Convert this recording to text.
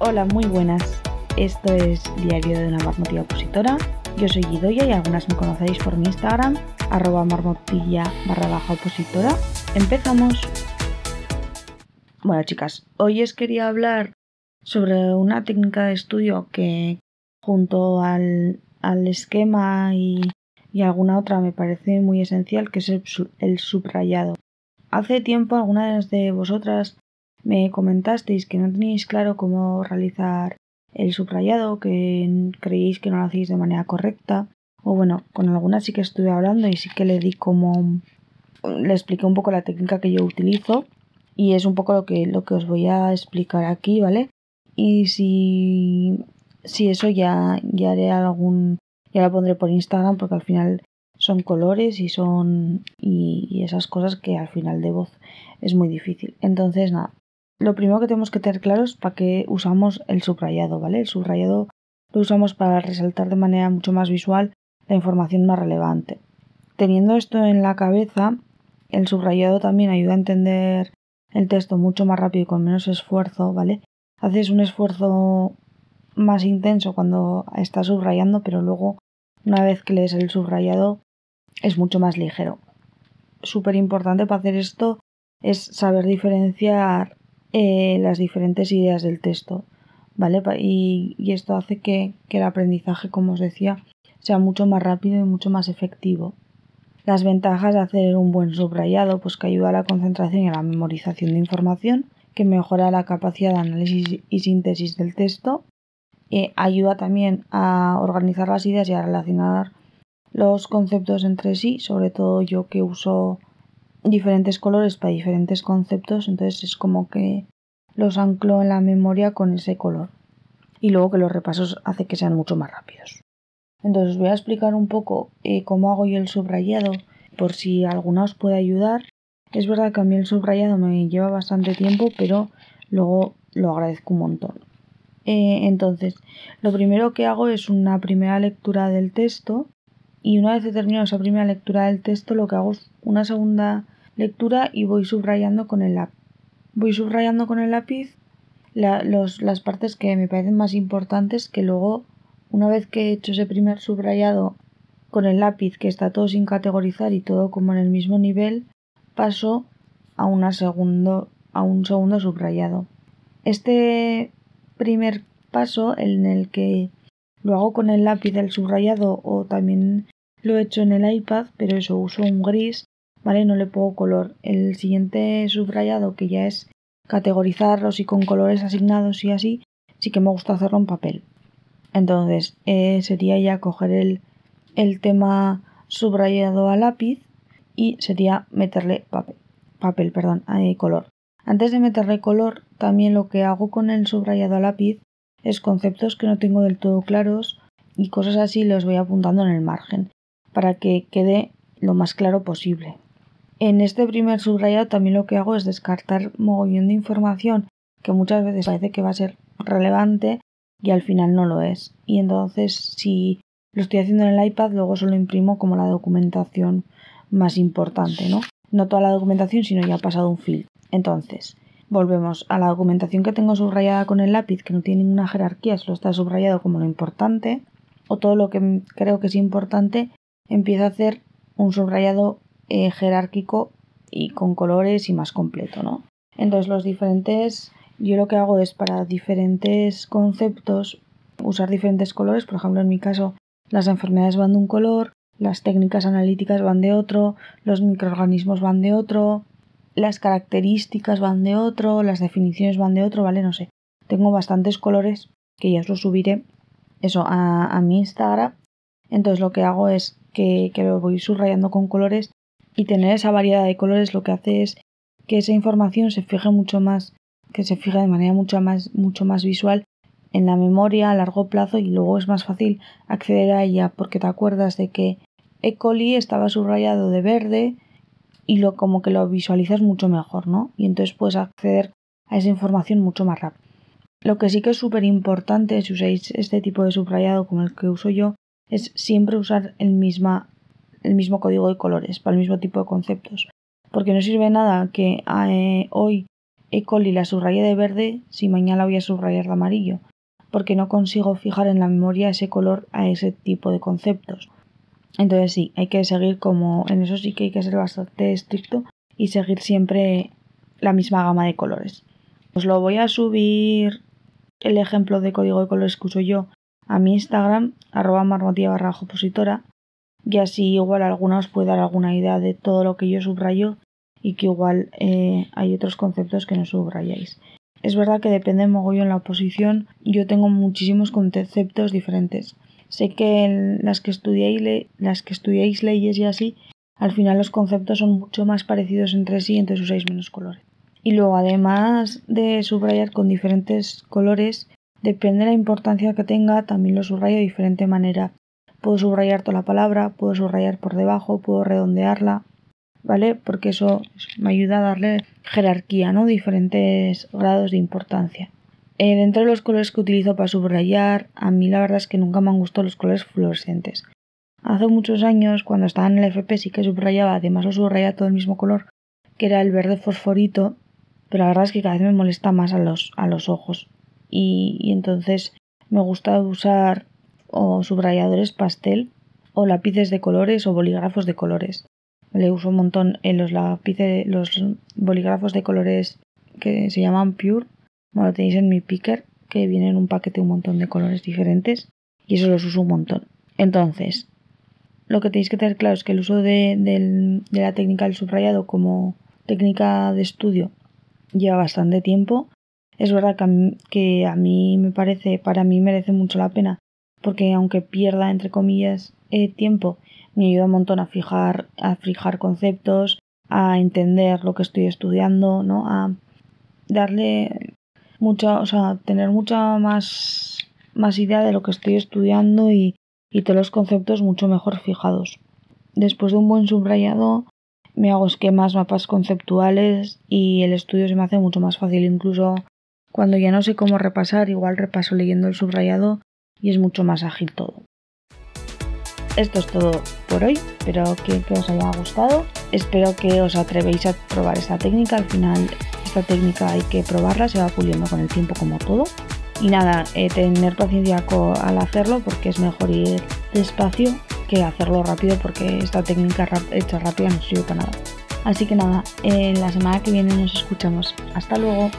Hola, muy buenas. Esto es Diario de una marmotilla opositora. Yo soy Guidoya y algunas me conocéis por mi Instagram, arroba marmotilla barra baja opositora. Empezamos. Bueno, chicas, hoy os quería hablar sobre una técnica de estudio que junto al, esquema y, alguna otra me parece muy esencial, que es el, el subrayado. Hace tiempo algunas de vosotras me comentasteis que no teníais claro cómo realizar el subrayado, que creíais que no lo hacéis de manera correcta. O bueno, con algunas sí que estuve hablando y sí que le di como. le expliqué un poco la técnica que yo utilizo. Y es un poco lo que, lo que os voy a explicar aquí, ¿vale? Y si. si eso ya, ya haré algún. ya lo pondré por Instagram porque al final son colores y son. y esas cosas que al final de voz es muy difícil. Entonces, nada, lo primero que tenemos que tener claro es para qué usamos el subrayado, ¿vale? El subrayado lo usamos para resaltar de manera mucho más visual la información más relevante. Teniendo esto en la cabeza, el subrayado también ayuda a entender el texto mucho más rápido y con menos esfuerzo, ¿vale? Haces un esfuerzo más intenso cuando estás subrayando, pero luego, una vez que lees el subrayado, es mucho más ligero. Súper importante para hacer esto es saber diferenciar eh, las diferentes ideas del texto, ¿vale? Y, esto hace que, el aprendizaje, como os decía, sea mucho más rápido y mucho más efectivo. Las ventajas de hacer un buen subrayado, pues que ayuda a la concentración y a la memorización de información, que mejora la capacidad de análisis y síntesis del texto, eh, ayuda también a organizar las ideas y a relacionar los conceptos entre sí, sobre todo yo que uso diferentes colores para diferentes conceptos, entonces es como que los anclo en la memoria con ese color. Y luego que los repasos hace que sean mucho más rápidos. Entonces os voy a explicar un poco eh, cómo hago yo el subrayado, por si alguna os puede ayudar. Es verdad que a mí el subrayado me lleva bastante tiempo, pero luego lo agradezco un montón. Eh, entonces, lo primero que hago es una primera lectura del texto y una vez he terminado esa primera lectura del texto lo que hago es una segunda lectura y voy subrayando con el lápiz. Voy subrayando con el lápiz las partes que me parecen más importantes que luego, una vez que he hecho ese primer subrayado con el lápiz que está todo sin categorizar y todo como en el mismo nivel, paso a, una segundo, a un segundo subrayado. Este primer paso en el que lo hago con el lápiz del subrayado o también lo he hecho en el iPad, pero eso uso un gris, ¿vale? No le pongo color. El siguiente subrayado, que ya es categorizarlos y con colores asignados y así, sí que me gusta hacerlo en papel. Entonces, eh, sería ya coger el, el tema subrayado a lápiz y sería meterle papel, papel perdón, eh, color. Antes de meterle color, también lo que hago con el subrayado a lápiz es conceptos que no tengo del todo claros y cosas así los voy apuntando en el margen para que quede lo más claro posible. En este primer subrayado también lo que hago es descartar mogollón de información que muchas veces parece que va a ser relevante y al final no lo es. Y entonces si lo estoy haciendo en el iPad luego solo imprimo como la documentación más importante, ¿no? No toda la documentación, sino ya ha pasado un filtro. Entonces, volvemos a la documentación que tengo subrayada con el lápiz, que no tiene ninguna jerarquía, solo está subrayado como lo importante, o todo lo que creo que es importante, empiezo a hacer un subrayado eh, jerárquico y con colores y más completo, ¿no? Entonces los diferentes, yo lo que hago es para diferentes conceptos usar diferentes colores, por ejemplo en mi caso las enfermedades van de un color, las técnicas analíticas van de otro, los microorganismos van de otro, las características van de otro, las definiciones van de otro, ¿vale? No sé. Tengo bastantes colores que ya os lo subiré eso a, a mi Instagram. Entonces lo que hago es que, que lo voy subrayando con colores y tener esa variedad de colores lo que hace es que esa información se fije mucho más, que se fija de manera mucho más, mucho más visual en la memoria a largo plazo y luego es más fácil acceder a ella porque te acuerdas de que E. coli estaba subrayado de verde y lo como que lo visualizas mucho mejor, ¿no? Y entonces puedes acceder a esa información mucho más rápido. Lo que sí que es súper importante si usáis este tipo de subrayado como el que uso yo es siempre usar el, misma, el mismo código de colores para el mismo tipo de conceptos. Porque no sirve nada que eh, hoy ecol y la subrayé de verde si mañana voy a subrayar de amarillo, porque no consigo fijar en la memoria ese color a ese tipo de conceptos. Entonces sí, hay que seguir como, en eso sí que hay que ser bastante estricto y seguir siempre la misma gama de colores. Os lo voy a subir el ejemplo de código de colores que uso yo a mi Instagram, arroba marmotia barra opositora, y así igual alguna os puede dar alguna idea de todo lo que yo subrayo y que igual eh, hay otros conceptos que no subrayáis. Es verdad que depende mogollón en la oposición, yo tengo muchísimos conceptos diferentes. Sé que las que estudiáis, las que estudiáis leyes y así, al final los conceptos son mucho más parecidos entre sí, entonces usáis menos colores. Y luego, además de subrayar con diferentes colores, depende de la importancia que tenga, también lo subrayo de diferente manera. Puedo subrayar toda la palabra, puedo subrayar por debajo, puedo redondearla, ¿vale? Porque eso me ayuda a darle jerarquía, ¿no? Diferentes grados de importancia. Eh, de los colores que utilizo para subrayar, a mí la verdad es que nunca me han gustado los colores fluorescentes. Hace muchos años, cuando estaba en el FP, sí que subrayaba, además lo subrayaba todo el mismo color, que era el verde fosforito, pero la verdad es que cada vez me molesta más a los, a los ojos. Y, y entonces me gusta usar o subrayadores pastel o lápices de colores o bolígrafos de colores. Le uso un montón en los lápices, los bolígrafos de colores que se llaman Pure. Bueno, lo tenéis en mi picker, que viene en un paquete un montón de colores diferentes. Y eso los uso un montón. Entonces, lo que tenéis que tener claro es que el uso de, de la técnica del subrayado como técnica de estudio lleva bastante tiempo. Es verdad que que a mí me parece, para mí merece mucho la pena, porque aunque pierda, entre comillas, eh, tiempo, me ayuda un montón a fijar, a fijar conceptos, a entender lo que estoy estudiando, ¿no? A darle mucha, o sea, tener mucha más, más idea de lo que estoy estudiando y, y todos los conceptos mucho mejor fijados. Después de un buen subrayado, me hago esquemas, mapas conceptuales y el estudio se me hace mucho más fácil. Incluso cuando ya no sé cómo repasar, igual repaso leyendo el subrayado y es mucho más ágil todo esto es todo por hoy. Espero que, os haya gustado. Espero que os atrevéis a probar esta técnica. Al final, esta técnica hay que probarla, se va puliendo con el tiempo como todo. Y nada, eh, tener paciencia al hacerlo porque es mejor ir despacio que hacerlo rápido porque esta técnica hecha rápida no sirve para nada. Así que nada, en la semana que viene nos escuchamos. Hasta luego.